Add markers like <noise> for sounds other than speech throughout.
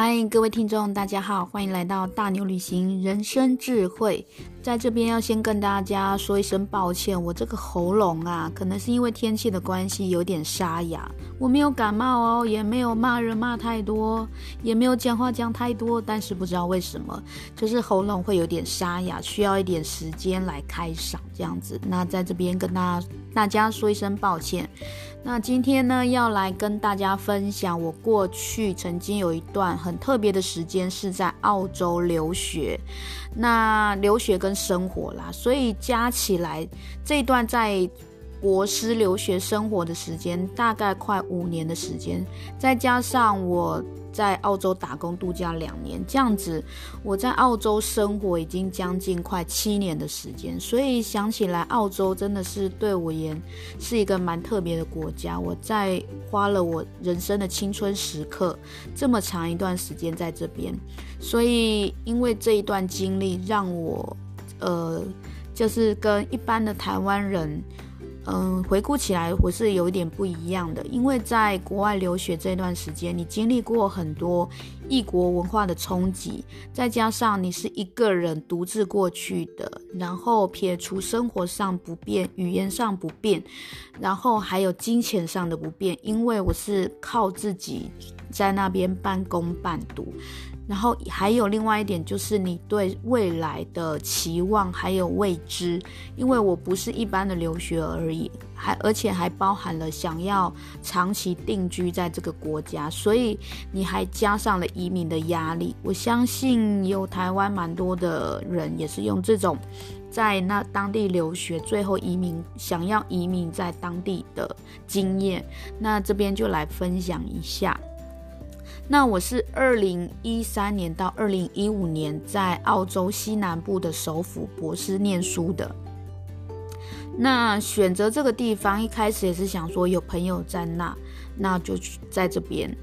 嗨，各位听众，大家好，欢迎来到大牛旅行人生智慧。在这边要先跟大家说一声抱歉，我这个喉咙啊，可能是因为天气的关系有点沙哑。我没有感冒哦，也没有骂人骂太多，也没有讲话讲太多，但是不知道为什么，就是喉咙会有点沙哑，需要一点时间来开嗓这样子。那在这边跟大家大家说一声抱歉。那今天呢，要来跟大家分享我过去曾经有一段很特别的时间是在澳洲留学，那留学跟生活啦，所以加起来这一段在国师留学生活的时间大概快五年的时间，再加上我。在澳洲打工度假两年，这样子，我在澳洲生活已经将近快七年的时间，所以想起来，澳洲真的是对我而言是一个蛮特别的国家。我在花了我人生的青春时刻这么长一段时间在这边，所以因为这一段经历，让我呃，就是跟一般的台湾人。嗯，回顾起来我是有一点不一样的，因为在国外留学这段时间，你经历过很多异国文化的冲击，再加上你是一个人独自过去的，然后撇除生活上不便、语言上不便，然后还有金钱上的不便，因为我是靠自己在那边半工半读。然后还有另外一点，就是你对未来的期望还有未知，因为我不是一般的留学而已，还而且还包含了想要长期定居在这个国家，所以你还加上了移民的压力。我相信有台湾蛮多的人也是用这种在那当地留学，最后移民，想要移民在当地的经验。那这边就来分享一下。那我是二零一三年到二零一五年在澳洲西南部的首府珀斯念书的。那选择这个地方一开始也是想说有朋友在那，那就去在这边。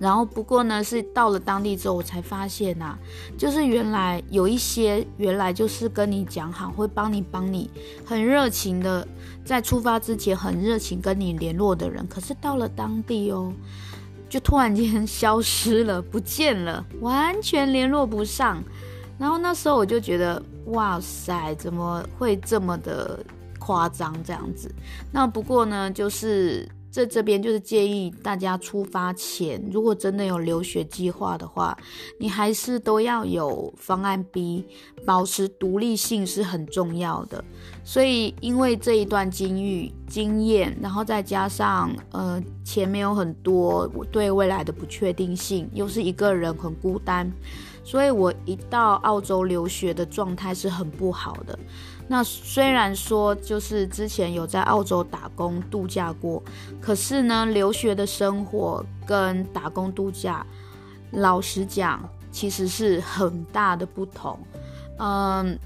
然后不过呢，是到了当地之后，我才发现呐、啊，就是原来有一些原来就是跟你讲好会帮你帮你很热情的，在出发之前很热情跟你联络的人，可是到了当地哦。就突然间 <laughs> 消失了，不见了，完全联络不上。然后那时候我就觉得，哇塞，怎么会这么的夸张这样子？那不过呢，就是。在这边就是建议大家出发前，如果真的有留学计划的话，你还是都要有方案 B，保持独立性是很重要的。所以因为这一段经历经验，然后再加上呃钱没有很多，对未来的不确定性，又是一个人很孤单，所以我一到澳洲留学的状态是很不好的。那虽然说就是之前有在澳洲打工度假过，可是呢，留学的生活跟打工度假，老实讲，其实是很大的不同。嗯。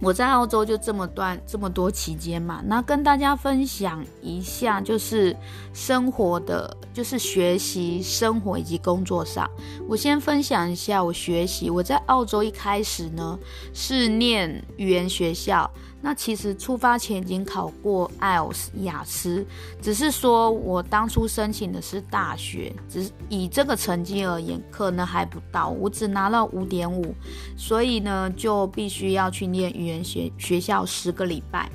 我在澳洲就这么段这么多期间嘛，那跟大家分享一下，就是生活的，就是学习、生活以及工作上。我先分享一下我学习。我在澳洲一开始呢是念语言学校。那其实出发前已经考过 IELTS 雅思，只是说我当初申请的是大学，只是以这个成绩而言，可能还不到，我只拿了五点五，所以呢就必须要去念语言学学校十个礼拜。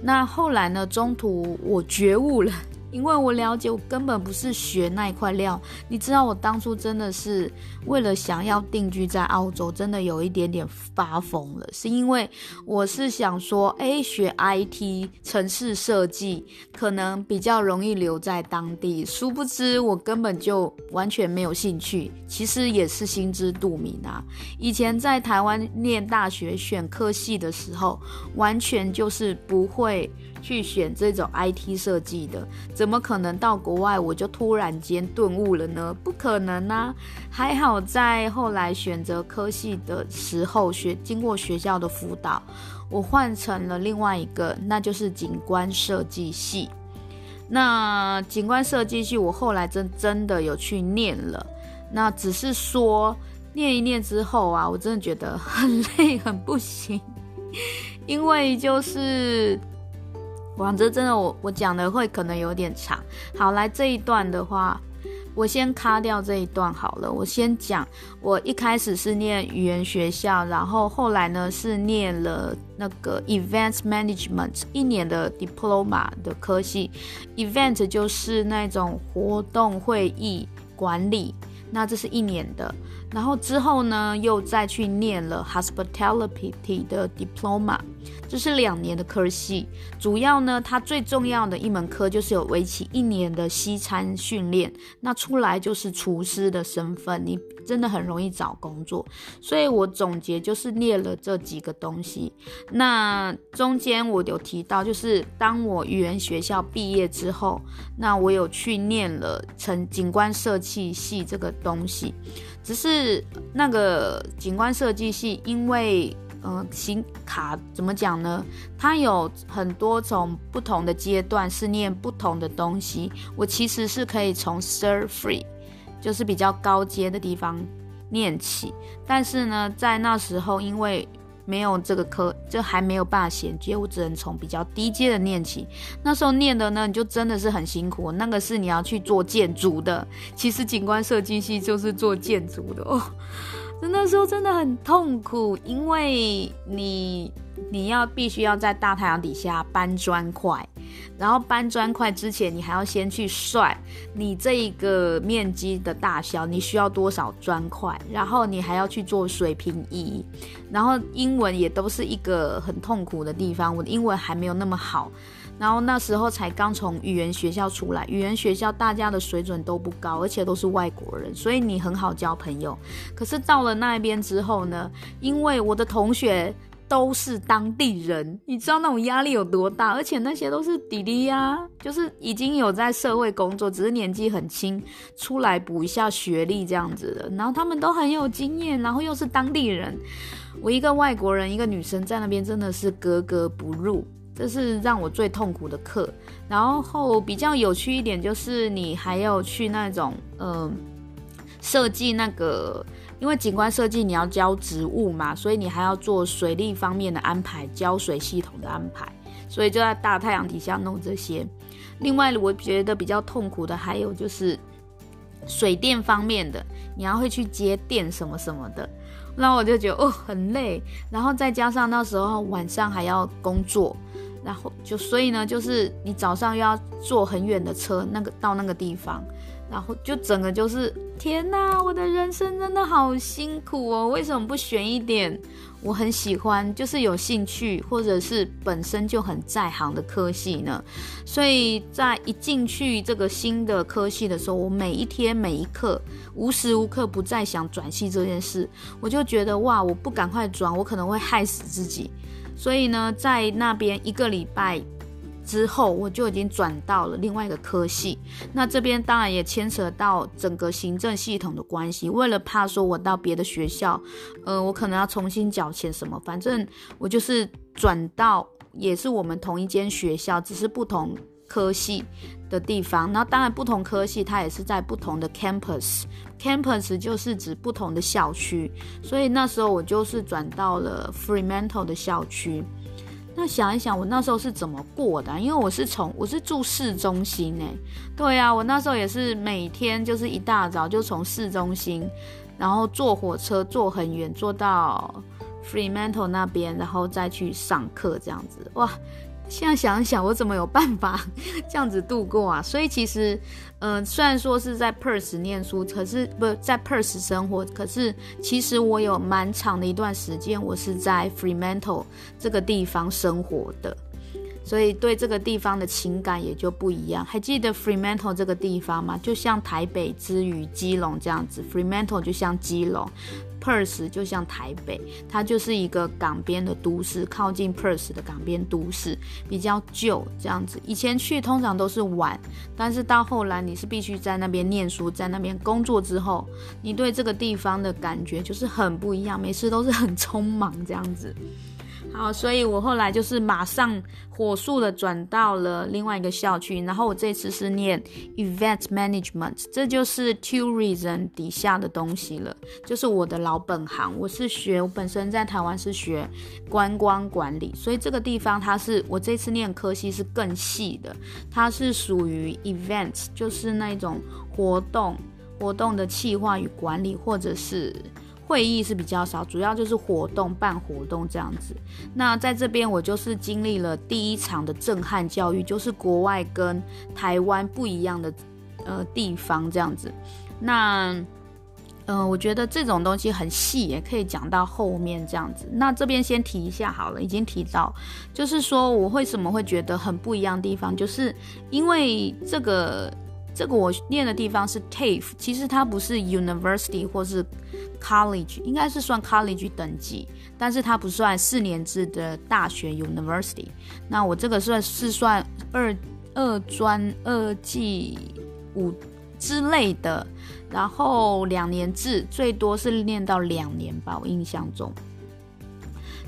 那后来呢，中途我觉悟了。因为我了解，我根本不是学那一块料。你知道，我当初真的是为了想要定居在澳洲，真的有一点点发疯了。是因为我是想说，哎，学 IT 城市设计可能比较容易留在当地。殊不知，我根本就完全没有兴趣。其实也是心知肚明啊。以前在台湾念大学选科系的时候，完全就是不会。去选这种 IT 设计的，怎么可能到国外我就突然间顿悟了呢？不可能啊！还好在后来选择科系的时候，学经过学校的辅导，我换成了另外一个，那就是景观设计系。那景观设计系我后来真真的有去念了，那只是说念一念之后啊，我真的觉得很 <laughs> 累，很不行，因为就是。哇，这真的我我讲的会可能有点长。好，来这一段的话，我先卡掉这一段好了。我先讲，我一开始是念语言学校，然后后来呢是念了那个 Event Management 一年的 Diploma 的科系。Event 就是那种活动会议管理，那这是一年的。然后之后呢，又再去念了 Hospitality 的 Diploma，这是两年的科系。主要呢，它最重要的一门科就是有为期一年的西餐训练，那出来就是厨师的身份，你真的很容易找工作。所以我总结就是念了这几个东西。那中间我有提到，就是当我语言学校毕业之后，那我有去念了成景观设计系这个东西。只是那个景观设计系，因为嗯，行卡怎么讲呢？它有很多种不同的阶段是念不同的东西。我其实是可以从 surf free，就是比较高阶的地方念起，但是呢，在那时候因为。没有这个科，就还没有办法衔接，我只能从比较低阶的念起。那时候念的呢，你就真的是很辛苦。那个是你要去做建筑的，其实景观设计系就是做建筑的哦。那时候真的很痛苦，因为你你要必须要在大太阳底下搬砖块。然后搬砖块之前，你还要先去算你这一个面积的大小，你需要多少砖块，然后你还要去做水平仪，然后英文也都是一个很痛苦的地方。我的英文还没有那么好，然后那时候才刚从语言学校出来，语言学校大家的水准都不高，而且都是外国人，所以你很好交朋友。可是到了那边之后呢，因为我的同学。都是当地人，你知道那种压力有多大？而且那些都是弟弟呀，就是已经有在社会工作，只是年纪很轻，出来补一下学历这样子的。然后他们都很有经验，然后又是当地人。我一个外国人，一个女生在那边真的是格格不入，这是让我最痛苦的课。然后比较有趣一点就是你还要去那种嗯设计那个。因为景观设计你要浇植物嘛，所以你还要做水利方面的安排，浇水系统的安排，所以就在大太阳底下弄这些。另外，我觉得比较痛苦的还有就是水电方面的，你要会去接电什么什么的，那我就觉得哦很累，然后再加上那时候晚上还要工作，然后就所以呢，就是你早上又要坐很远的车，那个到那个地方。然后就整个就是天哪，我的人生真的好辛苦哦！为什么不选一点我很喜欢，就是有兴趣，或者是本身就很在行的科系呢？所以在一进去这个新的科系的时候，我每一天每一刻无时无刻不在想转系这件事，我就觉得哇，我不赶快转，我可能会害死自己。所以呢，在那边一个礼拜。之后我就已经转到了另外一个科系，那这边当然也牵扯到整个行政系统的关系。为了怕说我到别的学校，呃，我可能要重新缴钱什么，反正我就是转到也是我们同一间学校，只是不同科系的地方。那当然不同科系它也是在不同的 campus，campus 就是指不同的校区，所以那时候我就是转到了 Fremantle 的校区。那想一想，我那时候是怎么过的？因为我是从我是住市中心诶，对啊，我那时候也是每天就是一大早就从市中心，然后坐火车坐很远，坐到 Fremantle 那边，然后再去上课这样子，哇。现在想想，我怎么有办法 <laughs> 这样子度过啊？所以其实，嗯、呃，虽然说是在 Perth 念书，可是不在 Perth 生活，可是其实我有蛮长的一段时间，我是在 Fremantle 这个地方生活的，所以对这个地方的情感也就不一样。还记得 Fremantle 这个地方吗？就像台北之于基隆这样子，Fremantle 就像基隆。Perth 就像台北，它就是一个港边的都市，靠近 Perth 的港边都市，比较旧这样子。以前去通常都是玩，但是到后来你是必须在那边念书，在那边工作之后，你对这个地方的感觉就是很不一样，每次都是很匆忙这样子。好，所以我后来就是马上火速的转到了另外一个校区，然后我这次是念 Event Management，这就是 Tourism 底下的东西了，就是我的老本行。我是学，我本身在台湾是学观光管理，所以这个地方它是我这次念科系是更细的，它是属于 events，就是那种活动。活动的企划与管理，或者是会议是比较少，主要就是活动办活动这样子。那在这边我就是经历了第一场的震撼教育，就是国外跟台湾不一样的呃地方这样子。那嗯、呃，我觉得这种东西很细，也可以讲到后面这样子。那这边先提一下好了，已经提到，就是说我为什么会觉得很不一样的地方，就是因为这个这个我念的地方是 TAFE，其实它不是 University 或是 College，应该是算 College 等级，但是它不算四年制的大学 University。那我这个算是算二二专二技五之类的。然后两年制，最多是念到两年吧，我印象中。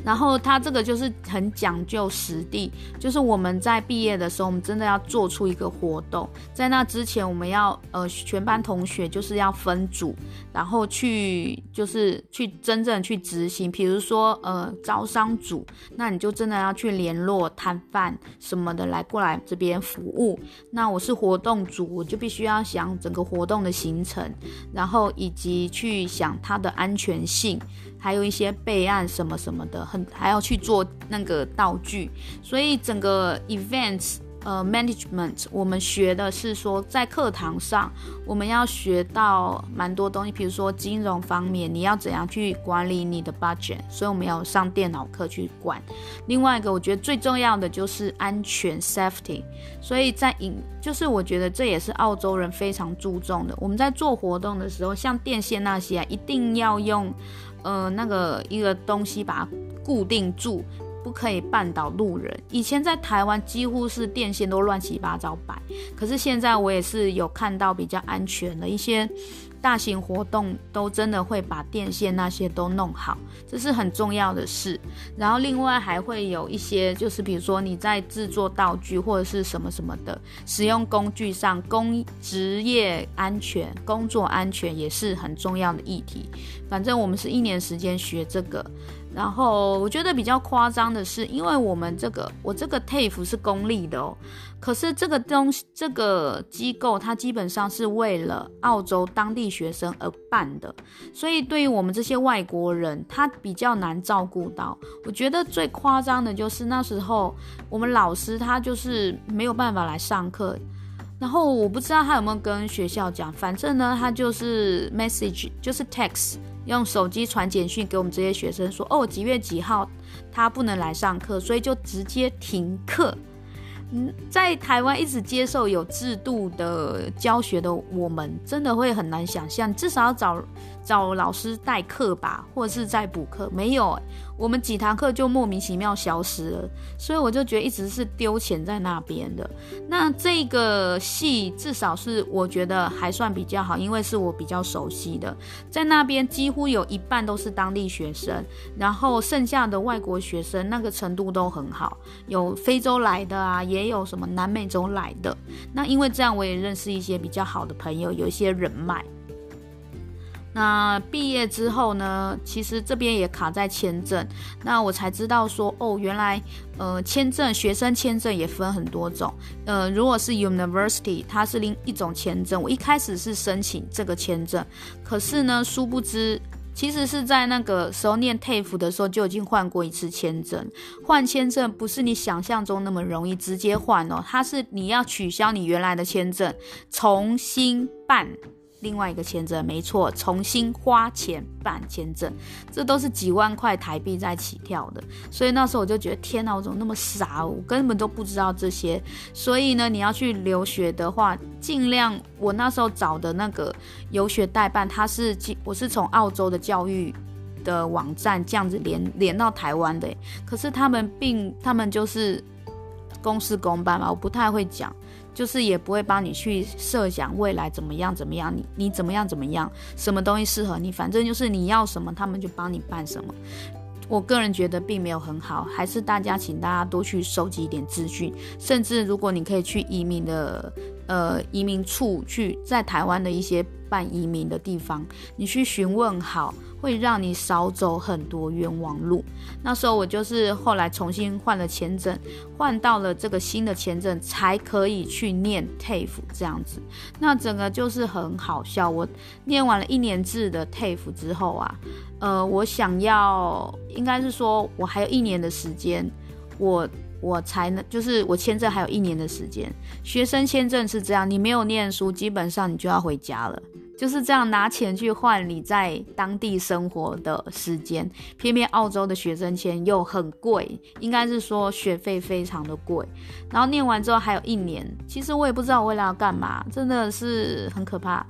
然后他这个就是很讲究实地，就是我们在毕业的时候，我们真的要做出一个活动。在那之前，我们要呃全班同学就是要分组，然后去就是去真正去执行。比如说呃招商组，那你就真的要去联络摊贩什么的来过来这边服务。那我是活动组，我就必须要想整个活动的行程，然后以及去想它的安全性。还有一些备案什么什么的，很还要去做那个道具，所以整个 events 呃 management 我们学的是说在课堂上我们要学到蛮多东西，比如说金融方面你要怎样去管理你的 budget，所以我们要上电脑课去管。另外一个我觉得最重要的就是安全 safety，所以在影就是我觉得这也是澳洲人非常注重的。我们在做活动的时候，像电线那些啊，一定要用。呃，那个一个东西把它固定住，不可以绊倒路人。以前在台湾几乎是电线都乱七八糟摆，可是现在我也是有看到比较安全的一些。大型活动都真的会把电线那些都弄好，这是很重要的事。然后另外还会有一些，就是比如说你在制作道具或者是什么什么的，使用工具上，工职业安全、工作安全也是很重要的议题。反正我们是一年时间学这个。然后我觉得比较夸张的是，因为我们这个我这个 TAFE 是公立的哦，可是这个东西这个机构它基本上是为了澳洲当地学生而办的，所以对于我们这些外国人，他比较难照顾到。我觉得最夸张的就是那时候我们老师他就是没有办法来上课，然后我不知道他有没有跟学校讲，反正呢他就是 message 就是 text。用手机传简讯给我们这些学生说，哦，几月几号他不能来上课，所以就直接停课。嗯，在台湾一直接受有制度的教学的我们，真的会很难想象，至少要找找老师代课吧，或者是在补课，没有。我们几堂课就莫名其妙消失了，所以我就觉得一直是丢钱在那边的。那这个系至少是我觉得还算比较好，因为是我比较熟悉的，在那边几乎有一半都是当地学生，然后剩下的外国学生那个程度都很好，有非洲来的啊，也有什么南美洲来的。那因为这样，我也认识一些比较好的朋友，有一些人脉。那毕业之后呢，其实这边也卡在签证，那我才知道说，哦，原来，呃，签证学生签证也分很多种，呃，如果是 University，它是另一种签证。我一开始是申请这个签证，可是呢，殊不知，其实是在那个时候念 TAFE 的时候就已经换过一次签证。换签证不是你想象中那么容易直接换哦，它是你要取消你原来的签证，重新办。另外一个签证没错，重新花钱办签证，这都是几万块台币在起跳的。所以那时候我就觉得，天哪，我怎么那么傻？我根本都不知道这些。所以呢，你要去留学的话，尽量我那时候找的那个游学代办，他是我是从澳洲的教育的网站这样子连连到台湾的，可是他们并他们就是公事公办嘛，我不太会讲。就是也不会帮你去设想未来怎么样怎么样，你你怎么样怎么样，什么东西适合你，反正就是你要什么，他们就帮你办什么。我个人觉得并没有很好，还是大家请大家多去收集一点资讯，甚至如果你可以去移民的呃移民处去在台湾的一些办移民的地方，你去询问好，会让你少走很多冤枉路。那时候我就是后来重新换了签证，换到了这个新的签证，才可以去念 TAFE 这样子。那整个就是很好笑。我念完了一年制的 TAFE 之后啊，呃，我想要应该是说我还有一年的时间，我。我才能，就是我签证还有一年的时间。学生签证是这样，你没有念书，基本上你就要回家了，就是这样拿钱去换你在当地生活的时间。偏偏澳洲的学生签又很贵，应该是说学费非常的贵。然后念完之后还有一年，其实我也不知道我未来要干嘛，真的是很可怕。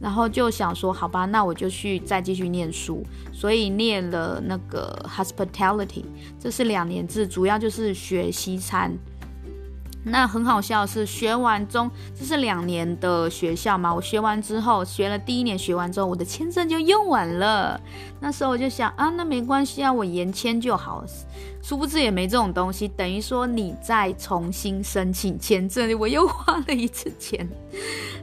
然后就想说，好吧，那我就去再继续念书，所以念了那个 hospitality，这是两年制，主要就是学西餐。那很好笑是，学完中这是两年的学校嘛，我学完之后，学了第一年学完之后，我的签证就用完了。那时候我就想啊，那没关系啊，我延签就好。殊不知也没这种东西，等于说你再重新申请签证，我又花了一次钱，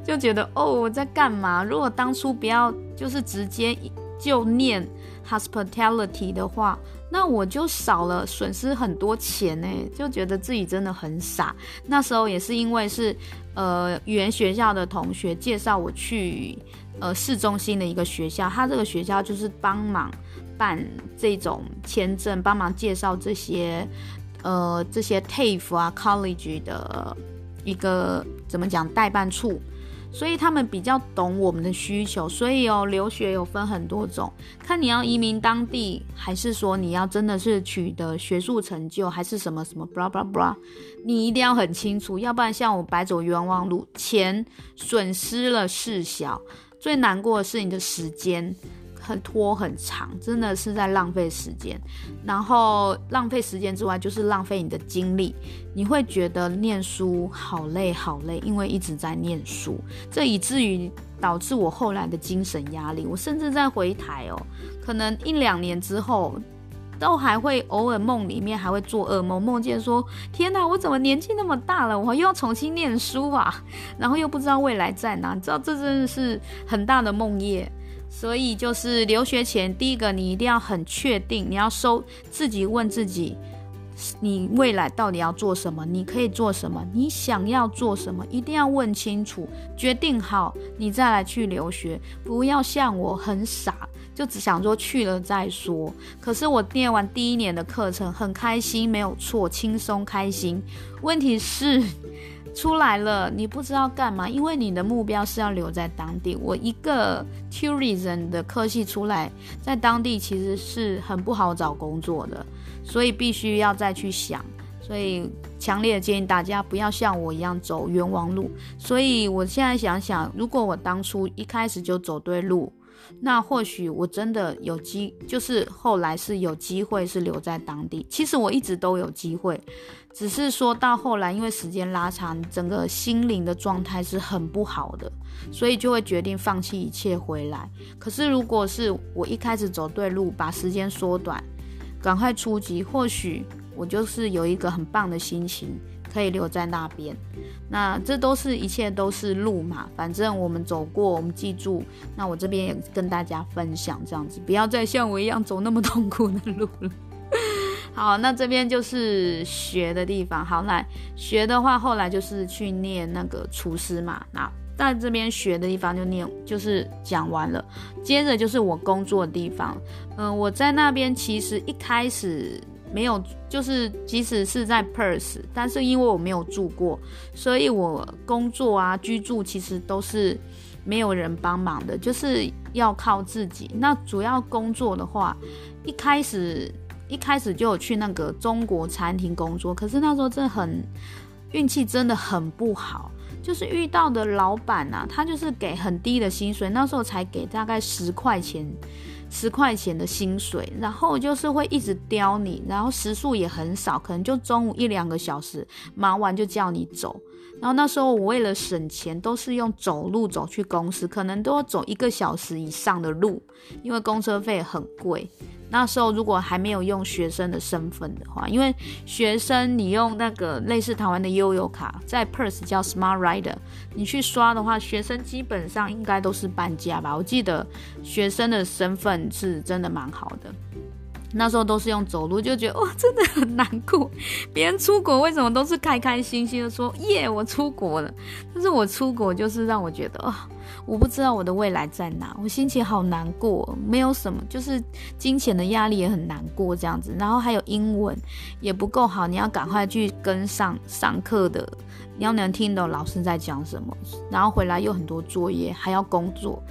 就觉得哦，我在干嘛？如果当初不要就是直接就念 hospitality 的话。那我就少了损失很多钱呢，就觉得自己真的很傻。那时候也是因为是，呃，语言学校的同学介绍我去，呃，市中心的一个学校，他这个学校就是帮忙办这种签证，帮忙介绍这些，呃，这些 TAFE 啊 college 的一个怎么讲代办处。所以他们比较懂我们的需求，所以哦，留学有分很多种，看你要移民当地，还是说你要真的是取得学术成就，还是什么什么 blah blah blah，你一定要很清楚，要不然像我白走冤枉路，钱损失了事小，最难过的是你的时间。很拖很长，真的是在浪费时间。然后浪费时间之外，就是浪费你的精力。你会觉得念书好累好累，因为一直在念书，这以至于导致我后来的精神压力。我甚至在回台哦，可能一两年之后，都还会偶尔梦里面还会做噩梦，梦见说：天哪，我怎么年纪那么大了，我又要重新念书啊？然后又不知道未来在哪，你知道这真的是很大的梦魇。所以就是留学前，第一个你一定要很确定，你要收自己问自己，你未来到底要做什么？你可以做什么？你想要做什么？一定要问清楚，决定好，你再来去留学。不要像我很傻，就只想说去了再说。可是我念完第一年的课程很开心，没有错，轻松开心。问题是。出来了，你不知道干嘛，因为你的目标是要留在当地。我一个 tourism 的科系出来，在当地其实是很不好找工作的，所以必须要再去想。所以强烈建议大家不要像我一样走冤枉路。所以我现在想想，如果我当初一开始就走对路。那或许我真的有机，就是后来是有机会是留在当地。其实我一直都有机会，只是说到后来，因为时间拉长，整个心灵的状态是很不好的，所以就会决定放弃一切回来。可是如果是我一开始走对路，把时间缩短，赶快出击，或许我就是有一个很棒的心情。可以留在那边，那这都是一切都是路嘛，反正我们走过，我们记住。那我这边也跟大家分享这样子，不要再像我一样走那么痛苦的路了。好，那这边就是学的地方。好，来学的话，后来就是去念那个厨师嘛。那在这边学的地方就念，就是讲完了。接着就是我工作的地方。嗯、我在那边其实一开始。没有，就是即使是在 Perth，但是因为我没有住过，所以我工作啊、居住其实都是没有人帮忙的，就是要靠自己。那主要工作的话，一开始一开始就有去那个中国餐厅工作，可是那时候真的很运气真的很不好，就是遇到的老板啊，他就是给很低的薪水，那时候才给大概十块钱。十块钱的薪水，然后就是会一直刁你，然后时数也很少，可能就中午一两个小时，忙完就叫你走。然后那时候我为了省钱，都是用走路走去公司，可能都要走一个小时以上的路，因为公车费很贵。那时候如果还没有用学生的身份的话，因为学生你用那个类似台湾的悠游卡，在 Purse 叫 Smart Rider，你去刷的话，学生基本上应该都是半价吧？我记得学生的身份是真的蛮好的。那时候都是用走路，就觉得哇，真的很难过。<laughs> 别人出国为什么都是开开心心的说耶，我出国了？但是我出国就是让我觉得啊，我不知道我的未来在哪，我心情好难过。没有什么，就是金钱的压力也很难过这样子。然后还有英文也不够好，你要赶快去跟上上课的，你要能听懂老师在讲什么。然后回来又很多作业，还要工作，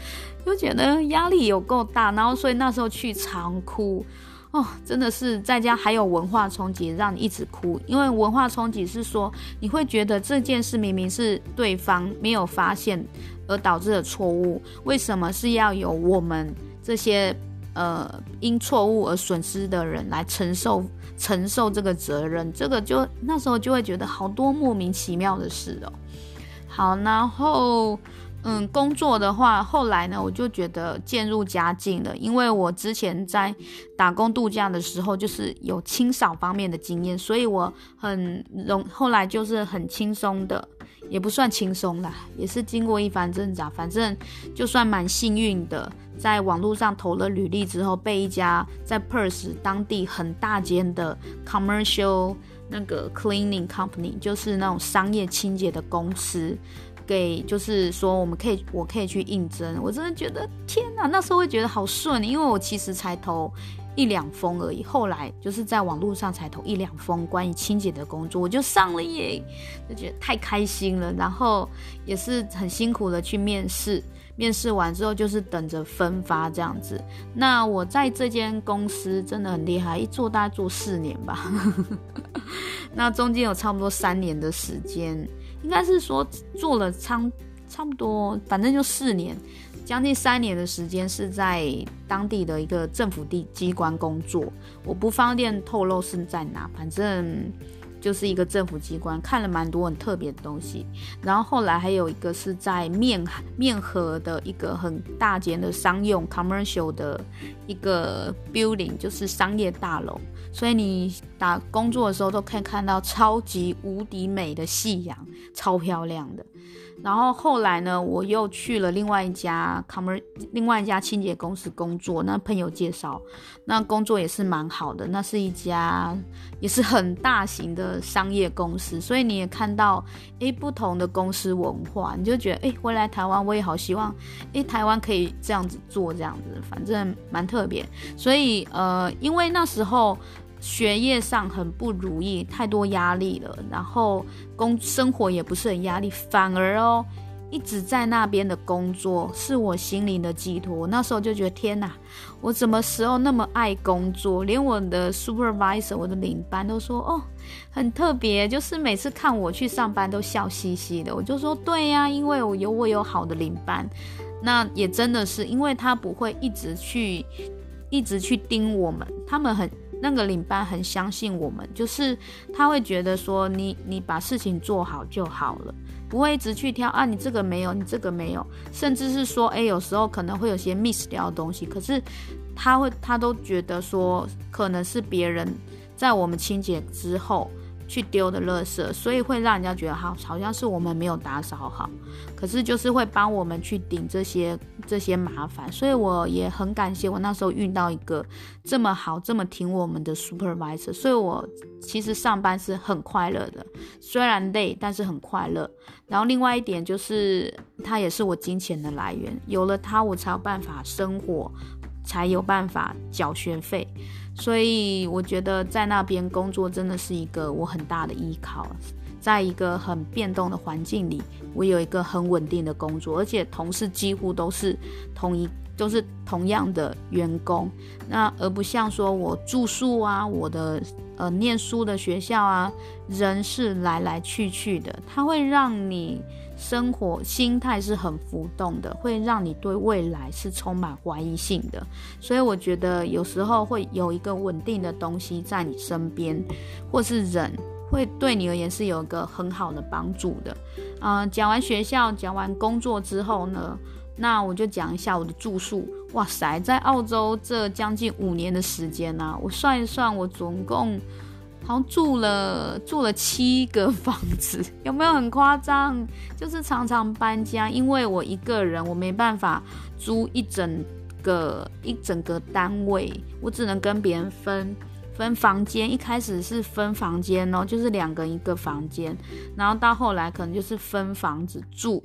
就觉得压力有够大。然后所以那时候去常哭。哦，真的是在家还有文化冲击，让你一直哭。因为文化冲击是说，你会觉得这件事明明是对方没有发现而导致的错误，为什么是要由我们这些呃因错误而损失的人来承受承受这个责任？这个就那时候就会觉得好多莫名其妙的事哦。好，然后。嗯，工作的话，后来呢，我就觉得渐入佳境了，因为我之前在打工度假的时候，就是有清扫方面的经验，所以我很容，后来就是很轻松的，也不算轻松啦，也是经过一番挣扎，反正就算蛮幸运的，在网络上投了履历之后，被一家在 Perth 当地很大间的 commercial 那个 cleaning company，就是那种商业清洁的公司。给就是说，我们可以，我可以去应征。我真的觉得天哪，那时候会觉得好顺，因为我其实才投一两封而已。后来就是在网络上才投一两封关于清洁的工作，我就上了耶，就觉得太开心了。然后也是很辛苦的去面试，面试完之后就是等着分发这样子。那我在这间公司真的很厉害，一做大概做四年吧，<laughs> 那中间有差不多三年的时间。应该是说做了差差不多，反正就四年，将近三年的时间是在当地的一个政府地机关工作。我不方便透露是在哪，反正就是一个政府机关，看了蛮多很特别的东西。然后后来还有一个是在面面河的一个很大间的商用 commercial 的一个 building，就是商业大楼。所以你打工作的时候都可以看到超级无敌美的夕阳，超漂亮的。然后后来呢，我又去了另外一家 commer 另外一家清洁公司工作。那朋友介绍，那工作也是蛮好的。那是一家也是很大型的商业公司，所以你也看到诶不同的公司文化，你就觉得诶回来台湾我也好希望诶台湾可以这样子做这样子，反正蛮特别。所以呃，因为那时候。学业上很不如意，太多压力了，然后工生活也不是很压力，反而哦，一直在那边的工作是我心灵的寄托。那时候就觉得天哪，我什么时候那么爱工作？连我的 supervisor，我的领班都说哦，很特别，就是每次看我去上班都笑嘻嘻的。我就说对呀，因为我有我有好的领班，那也真的是因为他不会一直去一直去盯我们，他们很。那个领班很相信我们，就是他会觉得说你你把事情做好就好了，不会一直去挑啊，你这个没有，你这个没有，甚至是说，诶，有时候可能会有些 miss 掉的东西，可是他会他都觉得说可能是别人在我们清洁之后。去丢的垃圾，所以会让人家觉得好，好像是我们没有打扫好。可是就是会帮我们去顶这些这些麻烦，所以我也很感谢我那时候遇到一个这么好、这么挺我们的 supervisor。所以我其实上班是很快乐的，虽然累，但是很快乐。然后另外一点就是，他也是我金钱的来源，有了他，我才有办法生活，才有办法缴学费。所以我觉得在那边工作真的是一个我很大的依靠，在一个很变动的环境里，我有一个很稳定的工作，而且同事几乎都是同一，都是同样的员工，那而不像说我住宿啊，我的呃念书的学校啊，人是来来去去的，它会让你。生活心态是很浮动的，会让你对未来是充满怀疑性的。所以我觉得有时候会有一个稳定的东西在你身边，或是人，会对你而言是有一个很好的帮助的。嗯、讲完学校，讲完工作之后呢，那我就讲一下我的住宿。哇塞，在澳洲这将近五年的时间呢、啊，我算一算，我总共好像住了住了七个房子，<laughs> 有没有很夸张？就是常常搬家，因为我一个人，我没办法租一整个一整个单位，我只能跟别人分分房间。一开始是分房间哦，就是两个人一个房间，然后到后来可能就是分房子住。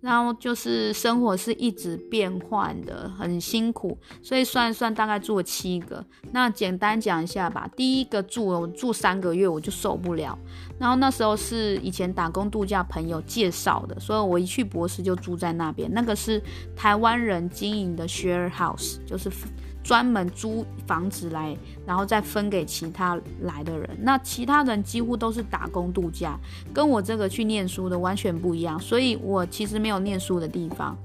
然后就是生活是一直变换的，很辛苦，所以算一算大概住了七个。那简单讲一下吧。第一个住我住三个月我就受不了，然后那时候是以前打工度假朋友介绍的，所以我一去博士就住在那边。那个是台湾人经营的 share house，就是。专门租房子来，然后再分给其他来的人。那其他人几乎都是打工度假，跟我这个去念书的完全不一样。所以我其实没有念书的地方。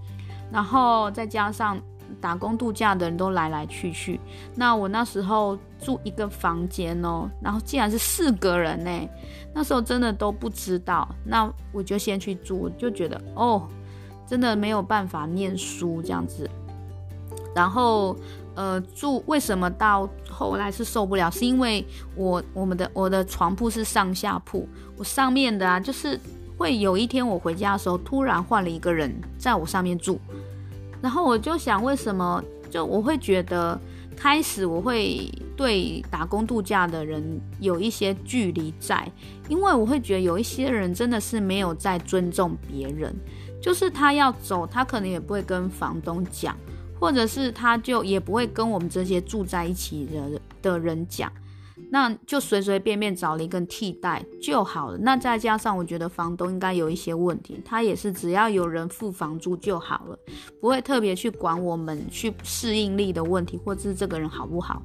然后再加上打工度假的人都来来去去。那我那时候住一个房间哦，然后竟然是四个人呢。那时候真的都不知道。那我就先去住，就觉得哦，真的没有办法念书这样子。然后。呃，住为什么到后来是受不了？是因为我我们的我的床铺是上下铺，我上面的啊，就是会有一天我回家的时候，突然换了一个人在我上面住，然后我就想，为什么？就我会觉得，开始我会对打工度假的人有一些距离在，因为我会觉得有一些人真的是没有在尊重别人，就是他要走，他可能也不会跟房东讲。或者是他就也不会跟我们这些住在一起的的人讲，那就随随便便找了一个替代就好了。那再加上我觉得房东应该有一些问题，他也是只要有人付房租就好了，不会特别去管我们去适应力的问题，或者是这个人好不好。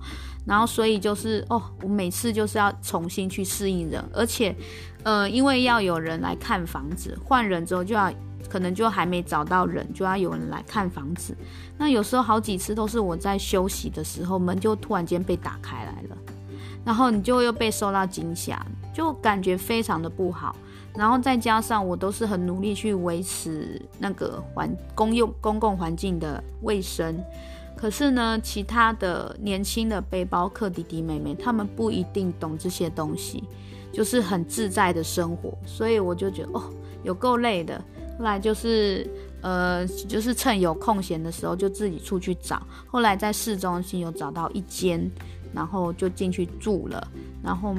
然后所以就是哦，我每次就是要重新去适应人，而且呃，因为要有人来看房子，换人之后就要。可能就还没找到人，就要有人来看房子。那有时候好几次都是我在休息的时候，门就突然间被打开来了，然后你就又被受到惊吓，就感觉非常的不好。然后再加上我都是很努力去维持那个环公用公共环境的卫生，可是呢，其他的年轻的背包客弟弟妹妹他们不一定懂这些东西，就是很自在的生活，所以我就觉得哦，有够累的。后来就是，呃，就是趁有空闲的时候就自己出去找。后来在市中心有找到一间，然后就进去住了。然后，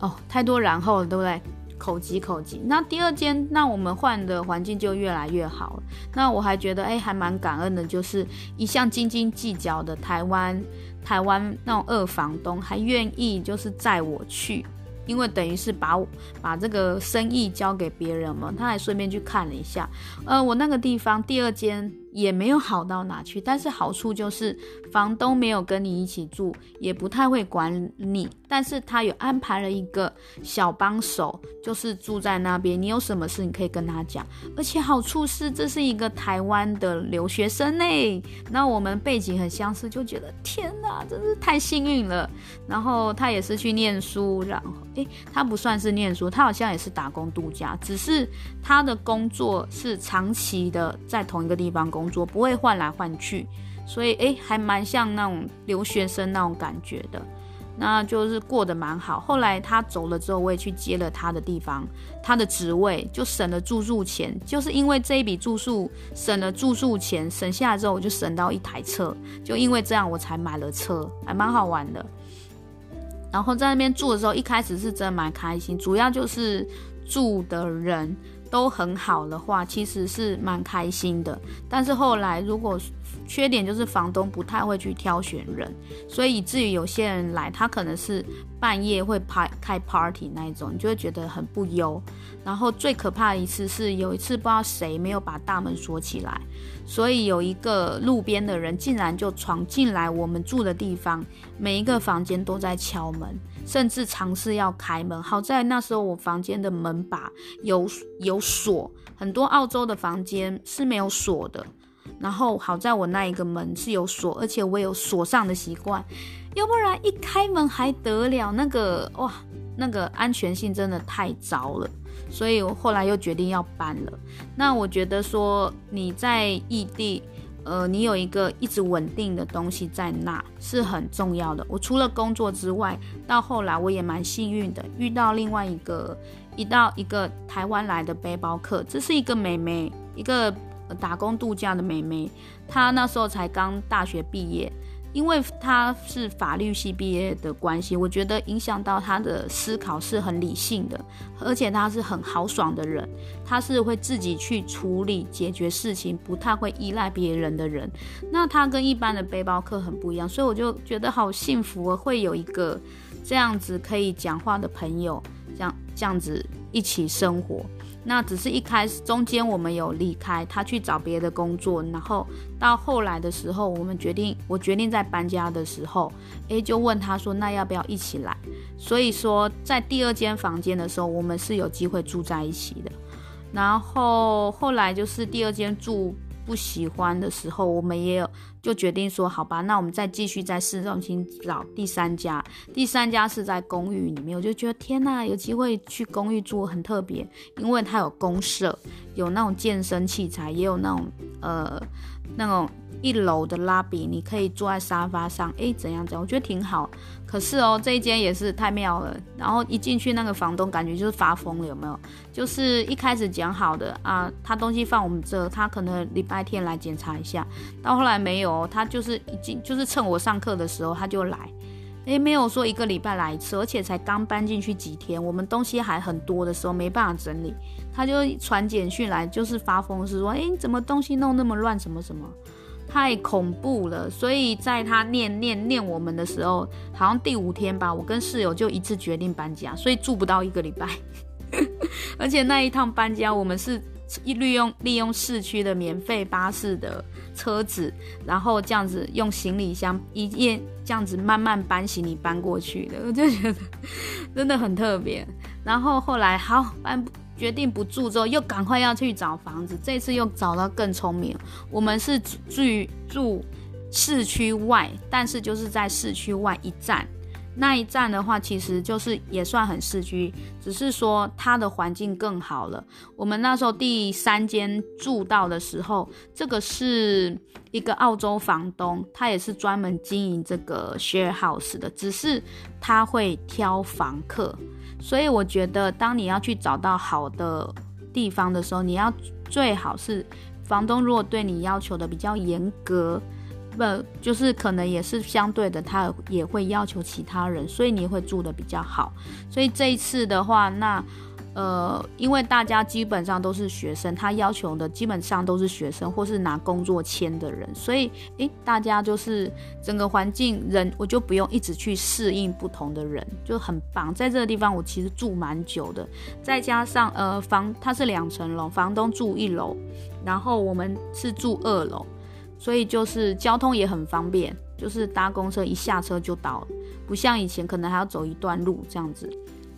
哦，太多然后了，对不对？口急口急。那第二间，那我们换的环境就越来越好了。那我还觉得，哎，还蛮感恩的，就是一向斤斤计较的台湾台湾那种二房东，还愿意就是载我去。因为等于是把把这个生意交给别人嘛，他还顺便去看了一下，呃，我那个地方第二间。也没有好到哪去，但是好处就是房东没有跟你一起住，也不太会管你，但是他有安排了一个小帮手，就是住在那边，你有什么事你可以跟他讲，而且好处是这是一个台湾的留学生呢，那我们背景很相似，就觉得天哪，真是太幸运了。然后他也是去念书，然后诶，他不算是念书，他好像也是打工度假，只是他的工作是长期的在同一个地方工作。不会换来换去，所以诶，还蛮像那种留学生那种感觉的，那就是过得蛮好。后来他走了之后，我也去接了他的地方，他的职位就省了住宿钱，就是因为这一笔住宿省了住宿钱，省下来之后我就省到一台车，就因为这样我才买了车，还蛮好玩的。然后在那边住的时候，一开始是真的蛮开心，主要就是住的人。都很好的话，其实是蛮开心的。但是后来，如果缺点就是房东不太会去挑选人，所以以至于有些人来，他可能是半夜会开开 party 那一种，你就会觉得很不优。然后最可怕的一次是有一次不知道谁没有把大门锁起来，所以有一个路边的人竟然就闯进来我们住的地方，每一个房间都在敲门。甚至尝试要开门，好在那时候我房间的门把有有锁，很多澳洲的房间是没有锁的。然后好在我那一个门是有锁，而且我有锁上的习惯，要不然一开门还得了，那个哇，那个安全性真的太糟了。所以我后来又决定要搬了。那我觉得说你在异地，呃，你有一个一直稳定的东西在那是很重要的。我除了工作之外，到后来我也蛮幸运的，遇到另外一个一到一个台湾来的背包客，这是一个妹妹，一个打工度假的妹妹，她那时候才刚大学毕业。因为他是法律系毕业的关系，我觉得影响到他的思考是很理性的，而且他是很豪爽的人，他是会自己去处理解决事情，不太会依赖别人的人。那他跟一般的背包客很不一样，所以我就觉得好幸福哦，会有一个这样子可以讲话的朋友，这样这样子一起生活。那只是一开始，中间我们有离开，他去找别的工作，然后到后来的时候，我们决定，我决定在搬家的时候，诶，就问他说，那要不要一起来？所以说，在第二间房间的时候，我们是有机会住在一起的。然后后来就是第二间住。不喜欢的时候，我们也有就决定说，好吧，那我们再继续在市中心找第三家。第三家是在公寓里面，我就觉得天呐，有机会去公寓住很特别，因为它有公社，有那种健身器材，也有那种呃那种。一楼的拉比你可以坐在沙发上，诶，怎样怎样，我觉得挺好。可是哦，这一间也是太妙了。然后一进去，那个房东感觉就是发疯了，有没有？就是一开始讲好的啊，他东西放我们这，他可能礼拜天来检查一下。到后来没有，他就是已经就是趁我上课的时候他就来，诶，没有说一个礼拜来一次，而且才刚搬进去几天，我们东西还很多的时候没办法整理，他就传简讯来，就是发疯，是说，诶，你怎么东西弄那么乱，什么什么。太恐怖了，所以在他念念念我们的时候，好像第五天吧，我跟室友就一致决定搬家，所以住不到一个礼拜。<laughs> 而且那一趟搬家，我们是一利用利用市区的免费巴士的车子，然后这样子用行李箱一夜这样子慢慢搬行李搬过去的，我就觉得 <laughs> 真的很特别。然后后来好搬。决定不住之后，又赶快要去找房子。这次又找到更聪明。我们是住住市区外，但是就是在市区外一站。那一站的话，其实就是也算很市区，只是说它的环境更好了。我们那时候第三间住到的时候，这个是一个澳洲房东，他也是专门经营这个 share house 的，只是他会挑房客。所以我觉得，当你要去找到好的地方的时候，你要最好是房东如果对你要求的比较严格，不就是可能也是相对的，他也会要求其他人，所以你会住的比较好。所以这一次的话，那。呃，因为大家基本上都是学生，他要求的基本上都是学生或是拿工作签的人，所以诶，大家就是整个环境人，我就不用一直去适应不同的人，就很棒。在这个地方，我其实住蛮久的，再加上呃房它是两层楼，房东住一楼，然后我们是住二楼，所以就是交通也很方便，就是搭公车一下车就到了，不像以前可能还要走一段路这样子。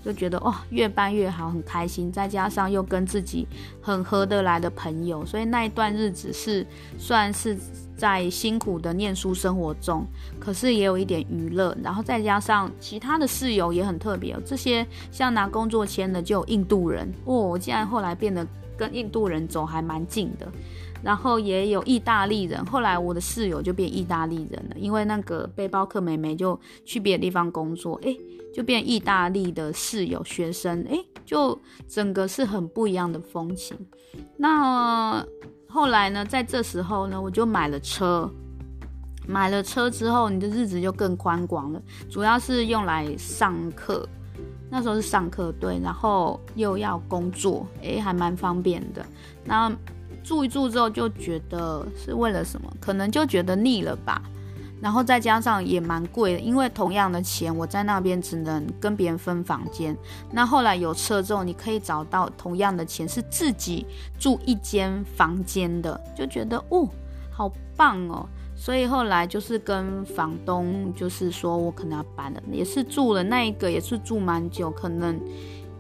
就觉得哇、哦，越搬越好，很开心。再加上又跟自己很合得来的朋友，所以那一段日子是算是在辛苦的念书生活中，可是也有一点娱乐。然后再加上其他的室友也很特别，这些像拿工作签的就有印度人哦，我竟然后来变得跟印度人走还蛮近的。然后也有意大利人，后来我的室友就变意大利人了，因为那个背包客妹妹就去别的地方工作，诶，就变意大利的室友学生，诶，就整个是很不一样的风情。那后来呢，在这时候呢，我就买了车，买了车之后，你的日子就更宽广了，主要是用来上课，那时候是上课，对，然后又要工作，诶，还蛮方便的。那住一住之后就觉得是为了什么？可能就觉得腻了吧。然后再加上也蛮贵的，因为同样的钱，我在那边只能跟别人分房间。那后来有车之后，你可以找到同样的钱是自己住一间房间的，就觉得哦，好棒哦。所以后来就是跟房东就是说我可能要搬了，也是住了那一个，也是住蛮久，可能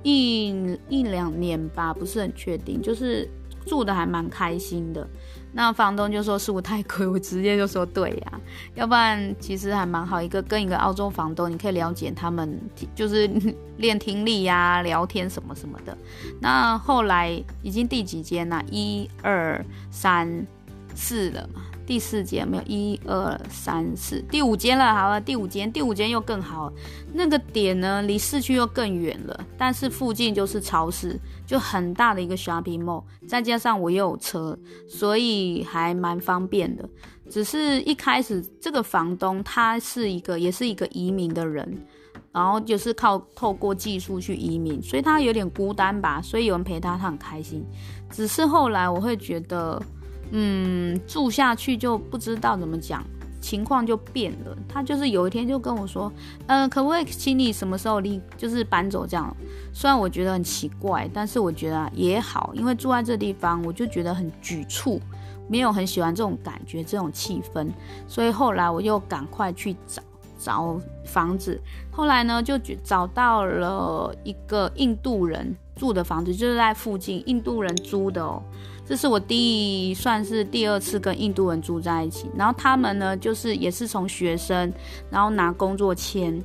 一一两年吧，不是很确定，就是。住的还蛮开心的。那房东就说是我太亏，<laughs> 我直接就说对呀、要不然其实还蛮好，一个跟一个澳洲房东，你可以了解他们就是 <laughs> 练听力呀、聊天什么什么的。那后来已经第几间了？一二三四了嘛。第四间没有，一二三四，第五间了，好了，第五间，第五间又更好，那个点呢，离市区又更远了，但是附近就是超市，就很大的一个 shopping mall，再加上我又有车，所以还蛮方便的。只是一开始这个房东他是一个，也是一个移民的人，然后就是靠透过技术去移民，所以他有点孤单吧，所以有人陪他，他很开心。只是后来我会觉得。嗯，住下去就不知道怎么讲，情况就变了。他就是有一天就跟我说，呃，可不可以请你什么时候离，就是搬走这样。虽然我觉得很奇怪，但是我觉得也好，因为住在这地方，我就觉得很局促，没有很喜欢这种感觉，这种气氛。所以后来我又赶快去找找房子。后来呢，就找到了一个印度人住的房子，就是在附近，印度人租的哦。这是我第算是第二次跟印度人住在一起，然后他们呢，就是也是从学生，然后拿工作签，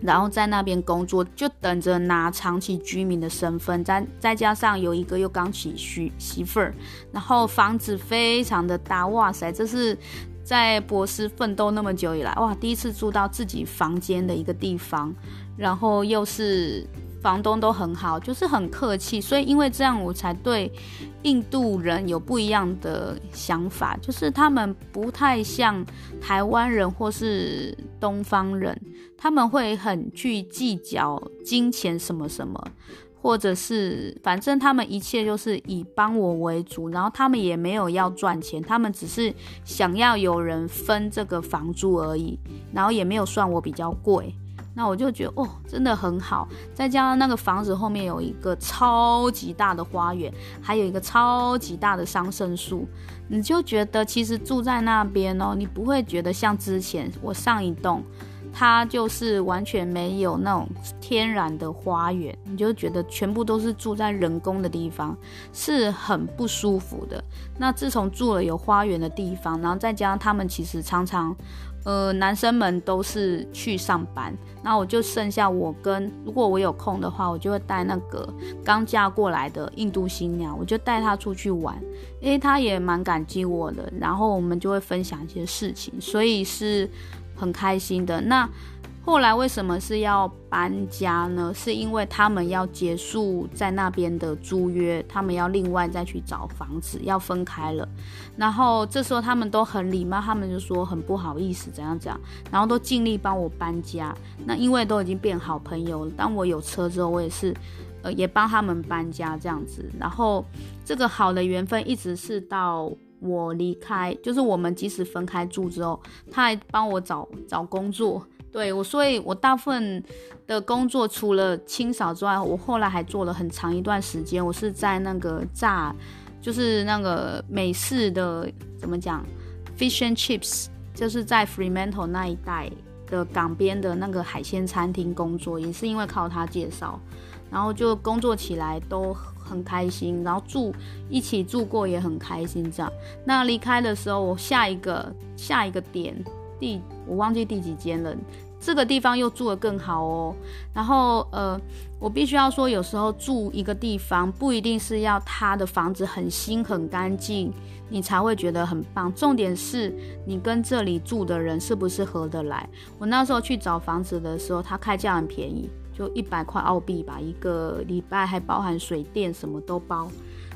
然后在那边工作，就等着拿长期居民的身份，再再加上有一个又刚娶媳媳妇儿，然后房子非常的大，哇塞，这是在博士奋斗那么久以来，哇，第一次住到自己房间的一个地方，然后又是。房东都很好，就是很客气，所以因为这样，我才对印度人有不一样的想法，就是他们不太像台湾人或是东方人，他们会很去计较金钱什么什么，或者是反正他们一切就是以帮我为主，然后他们也没有要赚钱，他们只是想要有人分这个房租而已，然后也没有算我比较贵。那我就觉得哦，真的很好。再加上那个房子后面有一个超级大的花园，还有一个超级大的桑葚树，你就觉得其实住在那边哦，你不会觉得像之前我上一栋，它就是完全没有那种天然的花园，你就觉得全部都是住在人工的地方，是很不舒服的。那自从住了有花园的地方，然后再加上他们其实常常。呃，男生们都是去上班，那我就剩下我跟，如果我有空的话，我就会带那个刚嫁过来的印度新娘，我就带她出去玩，因为她也蛮感激我的，然后我们就会分享一些事情，所以是很开心的。那。后来为什么是要搬家呢？是因为他们要结束在那边的租约，他们要另外再去找房子，要分开了。然后这时候他们都很礼貌，他们就说很不好意思，怎样怎样，然后都尽力帮我搬家。那因为都已经变好朋友了，当我有车之后，我也是，呃，也帮他们搬家这样子。然后这个好的缘分一直是到我离开，就是我们即使分开住之后，他还帮我找找工作。对我，所以我大部分的工作除了清扫之外，我后来还做了很长一段时间。我是在那个炸，就是那个美式的怎么讲，fish and chips，就是在 Fremantle 那一带的港边的那个海鲜餐厅工作，也是因为靠他介绍，然后就工作起来都很开心，然后住一起住过也很开心这样。那离开的时候，我下一个下一个点。第我忘记第几间了，这个地方又住得更好哦。然后呃，我必须要说，有时候住一个地方不一定是要他的房子很新很干净，你才会觉得很棒。重点是你跟这里住的人是不是合得来。我那时候去找房子的时候，他开价很便宜，就一百块澳币吧，一个礼拜还包含水电什么都包。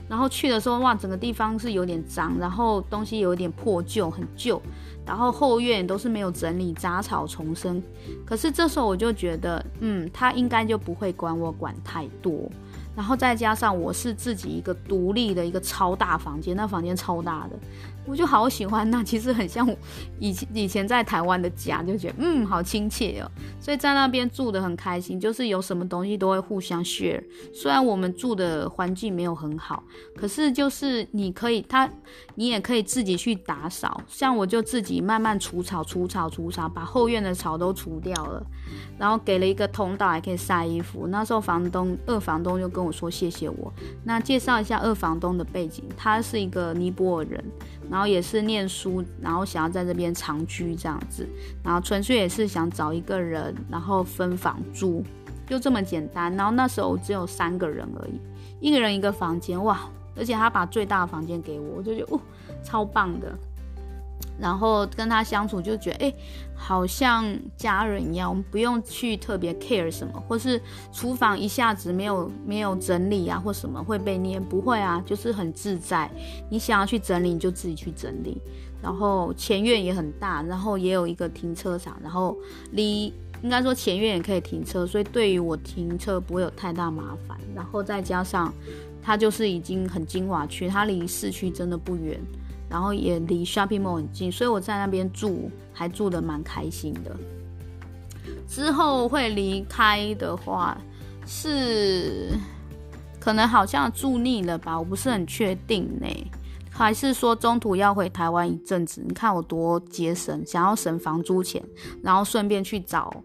然后去的时候，哇，整个地方是有点脏，然后东西有点破旧，很旧。然后后院都是没有整理，杂草丛生。可是这时候我就觉得，嗯，他应该就不会管我管太多。然后再加上我是自己一个独立的一个超大房间，那房间超大的。我就好喜欢，那其实很像我以前以前在台湾的家，就觉得嗯，好亲切哦，所以在那边住得很开心，就是有什么东西都会互相 share。虽然我们住的环境没有很好，可是就是你可以他，你也可以自己去打扫，像我就自己慢慢除草、除草、除草，把后院的草都除掉了，然后给了一个通道，还可以晒衣服。那时候房东二房东就跟我说谢谢我。那介绍一下二房东的背景，他是一个尼泊尔人，然后也是念书，然后想要在这边长居这样子，然后纯粹也是想找一个人，然后分房住，就这么简单。然后那时候只有三个人而已，一个人一个房间，哇！而且他把最大的房间给我，我就觉得哦，超棒的。然后跟他相处就觉得，哎，好像家人一样，我们不用去特别 care 什么，或是厨房一下子没有没有整理啊，或什么会被捏，不会啊，就是很自在。你想要去整理，你就自己去整理。然后前院也很大，然后也有一个停车场，然后离应该说前院也可以停车，所以对于我停车不会有太大麻烦。然后再加上它就是已经很精华区，它离市区真的不远。然后也离 shopping mall 很近，所以我在那边住还住得蛮开心的。之后会离开的话，是可能好像住腻了吧，我不是很确定呢。还是说中途要回台湾一阵子？你看我多节省，想要省房租钱，然后顺便去找，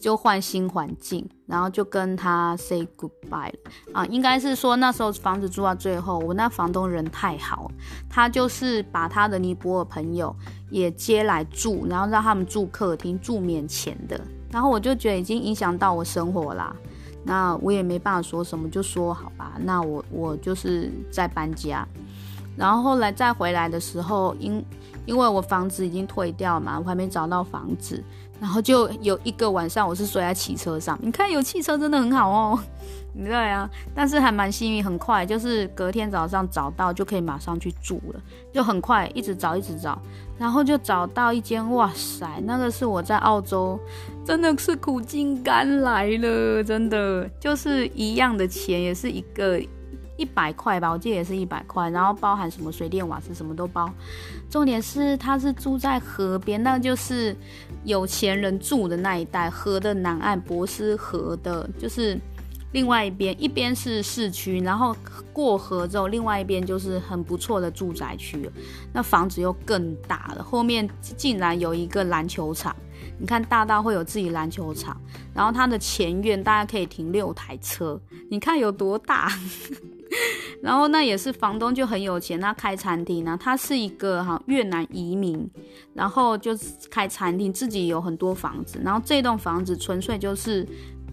就换新环境，然后就跟他 say goodbye 了啊。应该是说那时候房子住到最后，我那房东人太好，他就是把他的尼泊尔朋友也接来住，然后让他们住客厅，住免钱的。然后我就觉得已经影响到我生活啦，那我也没办法说什么，就说好吧，那我我就是在搬家。然后后来再回来的时候，因因为我房子已经退掉嘛，我还没找到房子，然后就有一个晚上我是睡在汽车上。你看有汽车真的很好哦，<laughs> 对啊，但是还蛮幸运，很快就是隔天早上找到就可以马上去住了，就很快一直找一直找，然后就找到一间，哇塞，那个是我在澳洲真的是苦尽甘来了，真的就是一样的钱，也是一个。一百块吧，我记得也是一百块，然后包含什么水电瓦斯什么都包。重点是他是住在河边，那就是有钱人住的那一带，河的南岸，博斯河的，就是另外一边，一边是市区，然后过河之后，另外一边就是很不错的住宅区。那房子又更大了，后面竟然有一个篮球场，你看大到会有自己篮球场，然后它的前院大概可以停六台车，你看有多大？<laughs> 然后那也是房东就很有钱，他开餐厅呢。他是一个哈越南移民，然后就开餐厅，自己有很多房子。然后这栋房子纯粹就是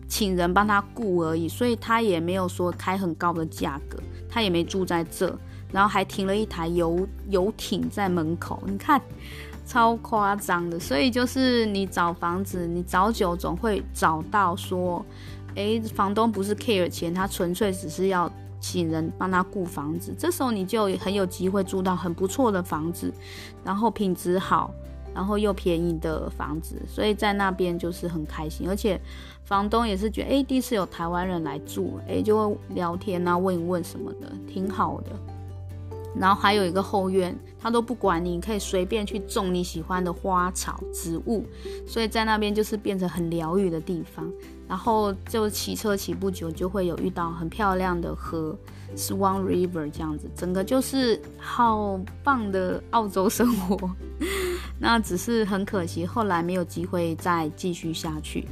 请人帮他雇而已，所以他也没有说开很高的价格，他也没住在这。然后还停了一台游游艇在门口，你看超夸张的。所以就是你找房子，你找久总会找到说，诶，房东不是 care 钱，他纯粹只是要。请人帮他雇房子，这时候你就很有机会住到很不错的房子，然后品质好，然后又便宜的房子，所以在那边就是很开心，而且房东也是觉得，哎，第一次有台湾人来住，哎，就会聊天啊，问一问什么的，挺好的。然后还有一个后院，他都不管你，可以随便去种你喜欢的花草植物，所以在那边就是变成很疗愈的地方。然后就骑车骑不久，就会有遇到很漂亮的河，Swan River 这样子，整个就是好棒的澳洲生活。<laughs> 那只是很可惜，后来没有机会再继续下去。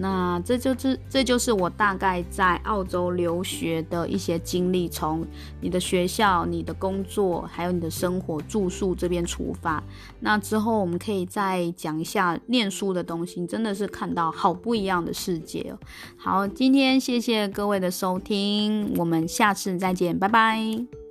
那这就是这就是我大概在澳洲留学的一些经历，从你的学校、你的工作，还有你的生活住宿这边出发。那之后我们可以再讲一下念书的东西，真的是看到好不一样的世界哦。好，今天谢谢各位的收听，我们下次再见，拜拜。